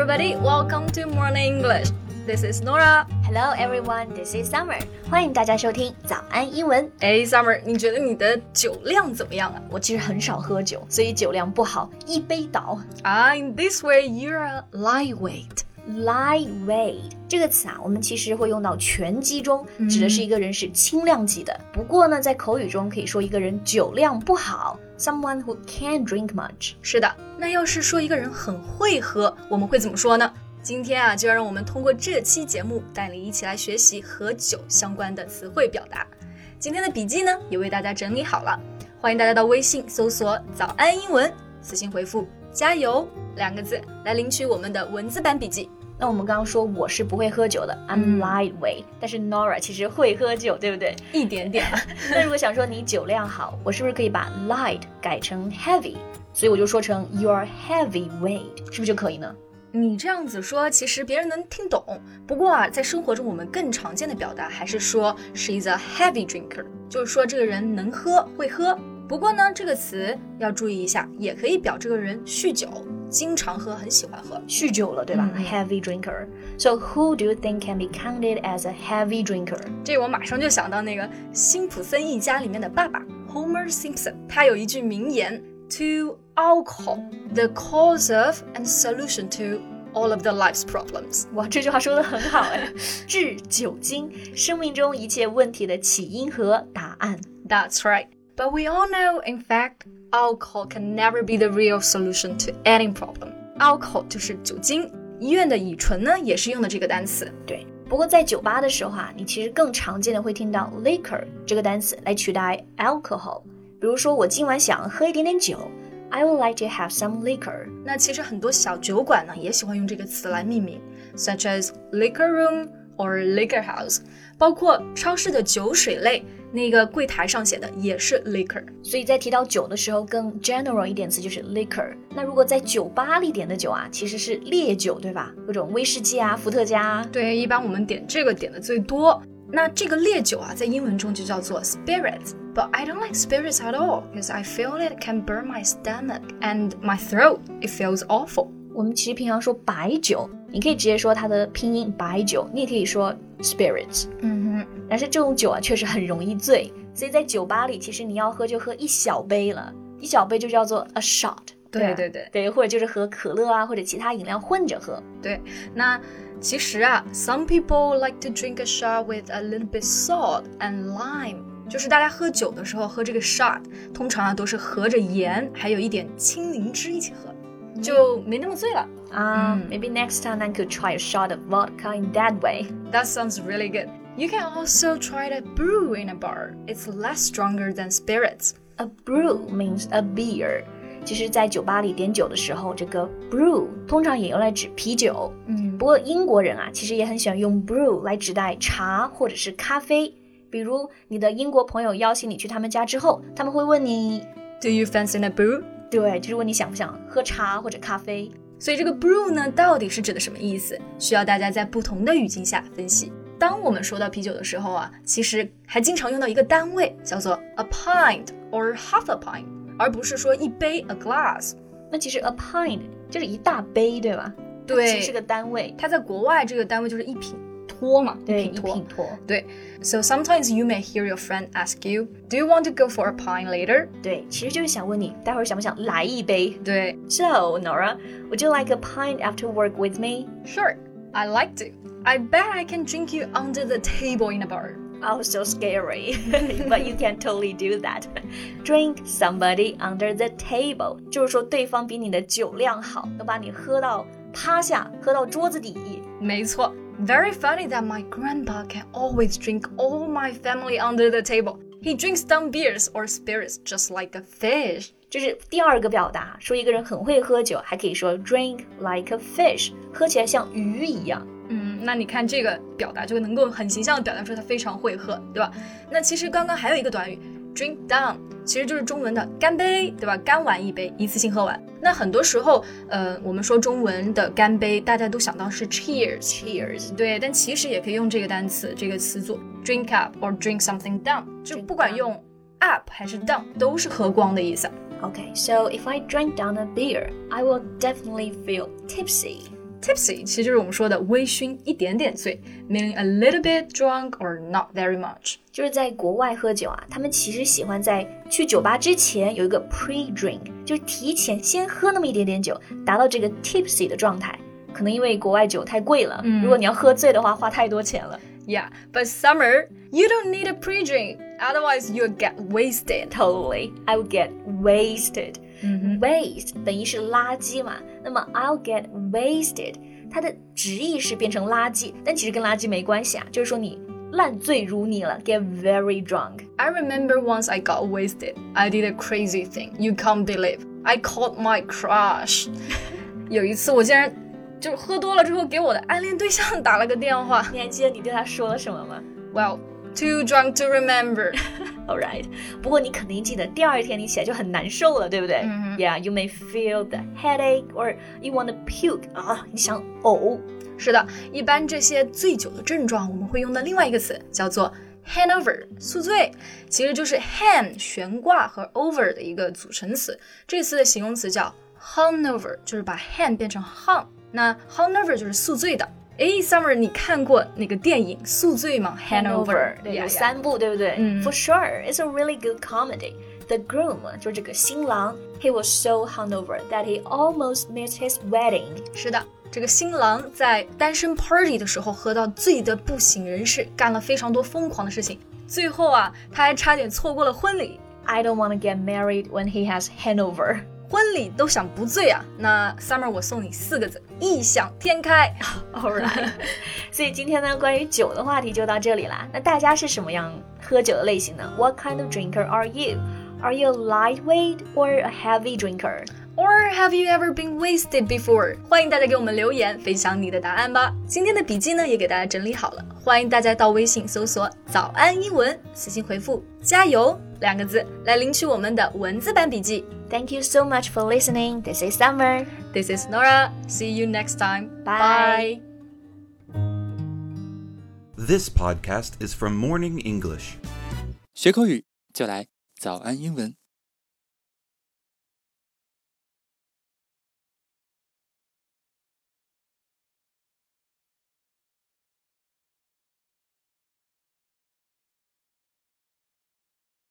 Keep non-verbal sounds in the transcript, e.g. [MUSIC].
everybody, welcome to Morning English. This is Nora. Hello everyone, this is Summer. 欢迎大家收听早安英文。哎，Summer，你觉得你的酒量怎么样啊？我其实很少喝酒，所以酒量不好，一杯倒。啊，In this way, you're a lightweight. Lightweight 这个词啊，我们其实会用到拳击中，指的是一个人是轻量级的。不过呢，在口语中可以说一个人酒量不好，someone who can't drink much。是的，那要是说一个人很会喝，我们会怎么说呢？今天啊，就要让我们通过这期节目，带你一起来学习和酒相关的词汇表达。今天的笔记呢，也为大家整理好了，欢迎大家到微信搜索“早安英文”，私信回复“加油”两个字来领取我们的文字版笔记。那我们刚刚说我是不会喝酒的，I'm lightweight，但是 Nora 其实会喝酒，对不对？一点点。[LAUGHS] 那如果想说你酒量好，我是不是可以把 light 改成 heavy？所以我就说成 You're heavyweight，是不是就可以呢？你这样子说，其实别人能听懂。不过啊，在生活中我们更常见的表达还是说 she's a heavy drinker，就是说这个人能喝，会喝。不过呢，这个词要注意一下，也可以表这个人酗酒，经常喝，很喜欢喝，酗酒了，对吧、嗯、？Heavy drinker. So who do you think can be counted as a heavy drinker？这我马上就想到那个辛普森一家里面的爸爸 Homer Simpson，他有一句名言。to alcohol, the cause of and solution to all of the life's problems。哇，这句话说的很好哎，致酒精，生命中一切问题的起因和答案。That's right. [LAUGHS] But we all know, in fact, alcohol can never be the real solution to any problem. Alcohol 就是酒精，医院的乙醇呢也是用的这个单词。对。不过在酒吧的时候啊，你其实更常见的会听到 liquor 这个单词来取代 alcohol。比如说，我今晚想喝一点点酒，I would like to have some liquor。那其实很多小酒馆呢也喜欢用这个词来命名，such as liquor room or liquor house。包括超市的酒水类， 那个柜台上写的也是 liquor。所以在提到酒的时候，更 general 一点词就是 liquor。那如果在酒吧里点的酒啊，其实是烈酒，对吧？各种威士忌啊、伏特加。对，一般我们点这个点的最多。那这个烈酒啊，在英文中就叫做 spirits。But I don't like spirits at all because I feel it can burn my stomach and my throat. It feels awful. 我们其实平常说白酒，你可以直接说它的拼音白酒，你也可以说 spirits。嗯哼，但是这种酒啊，确实很容易醉，所以在酒吧里，其实你要喝就喝一小杯了，一小杯就叫做 a shot。对对对对，或者就是和可乐啊或者其他饮料混着喝。对，那其实啊，some people like to drink a shot with a little bit salt and lime，就是大家喝酒的时候喝这个 shot，通常啊都是合着盐，还有一点青柠汁一起喝，就没那么醉了。啊、um, maybe next time I could try a shot of vodka in that way. That sounds really good. You can also try to brew in a bar. It's less stronger than spirits. A brew means a beer. 其实，在酒吧里点酒的时候，这个 brew 通常也用来指啤酒。嗯，不过英国人啊，其实也很喜欢用 brew 来指代茶或者是咖啡。比如，你的英国朋友邀请你去他们家之后，他们会问你，Do you fancy a brew？对，就是问你想不想喝茶或者咖啡。所以这个 brew 呢，到底是指的什么意思？需要大家在不同的语境下分析。 当我们说到啤酒的时候啊，其实还经常用到一个单位，叫做 a pint or half a pint。而不是说一杯 a glass，那其实 a pint 就是一大杯，对吧？对，其实是个单位。它在国外这个单位就是一品托嘛，对，一品托。对，so sometimes you may hear your friend ask you, "Do you want to go for a pint later?" 对，其实就是想问你，待会儿想不想来一杯？对。 So Nora, would you like a pint after work with me? Sure, I like to. I bet I can drink you under the table in a bar. [LAUGHS] Oh, so scary. [LAUGHS] but you can totally do that. [LAUGHS] Drink somebody under the table，就是说对方比你的酒量好，能把你喝到趴下，喝到桌子底。没错。Very funny that my grandpa can always drink all my family under the table. He drinks down beers or spirits just like a fish. 这是第二个表达，说一个人很会喝酒，还可以说 drink like a fish，喝起来像鱼一样。嗯，那你看这个表达就能够很形象的表达出他非常会喝，对吧？那其实刚刚还有一个短语 drink down，其实就是中文的干杯，对吧？干完一杯，一次性喝完。那很多时候，呃，我们说中文的干杯，大家都想到是 cheers，cheers，对，但其实也可以用这个单词，这个词组 drink up or drink something down，就不管用 up 还是 down，都是喝光的意思。Okay, so if I drank down a beer, I will definitely feel tipsy. Tipsy 其实就是我们说的微醺，一点点醉，meaning a little bit drunk or not very much。就是在国外喝酒啊，他们其实喜欢在去酒吧之前有一个 pre-drink，就是提前先喝那么一点点酒，达到这个 tipsy 的状态。可能因为国外酒太贵了，如果你要喝醉的话，花太多钱了。 Yeah, but summer, you don't need a pre-drink, otherwise you'll get wasted. Totally, I will get wasted. Waste 等于是垃圾嘛，那么 I'll get wasted，它的直译是变成垃圾，但其实跟垃圾没关系啊，就是说你烂醉如泥了，get very drunk. I remember once I got wasted. I did a crazy thing. You can't believe. I called my crush. [LAUGHS] 有一次我竟然 就是喝多了之后给我的暗恋对象打了个电话。你还记得你对他说了什么吗？Well. Too drunk to remember. [LAUGHS] All right. 不过你肯定记得，第二天你起来就很难受了，对不对、嗯、？Yeah, you may feel the headache or you want to puke 啊，你想呕。是的，一般这些醉酒的症状，我们会用到另外一个词叫做 hangover，宿醉，其实就是 hang 悬挂和 over 的一个组成词。这个词的形容词叫 hungover，就是把 hang 变成 hung。那 hungover 就是宿醉的。哎，Summer，你看过那个电影《宿醉》吗？Hangover，对，有三部，对不对？嗯，For sure, it's a really good comedy. The groom 就是这个新郎，he was so hungover that he almost missed his wedding. 是的，这个新郎在单身 party 的时候喝到醉得不省人事，干了非常多疯狂的事情，最后啊，他还差点错过了婚礼。 I don't want to get married when he has hangover. 婚礼都想不醉啊？那 Summer，我送你四个字：异想天开。All right。所以今天呢，关于酒的话题就到这里啦。那大家是什么样喝酒的类型呢？What kind of drinker are you? Are you a lightweight or a heavy drinker? Or have you ever been wasted before？欢迎大家给我们留言，分享你的答案吧。今天的笔记呢，也给大家整理好了，欢迎大家到微信搜索“早安英文”，私信回复“加油”两个字来领取我们的文字版笔记。 Thank you so much for listening. This is Summer. This is Nora. See you next time. Bye. This podcast is from Morning English. 学口语就来早安英文。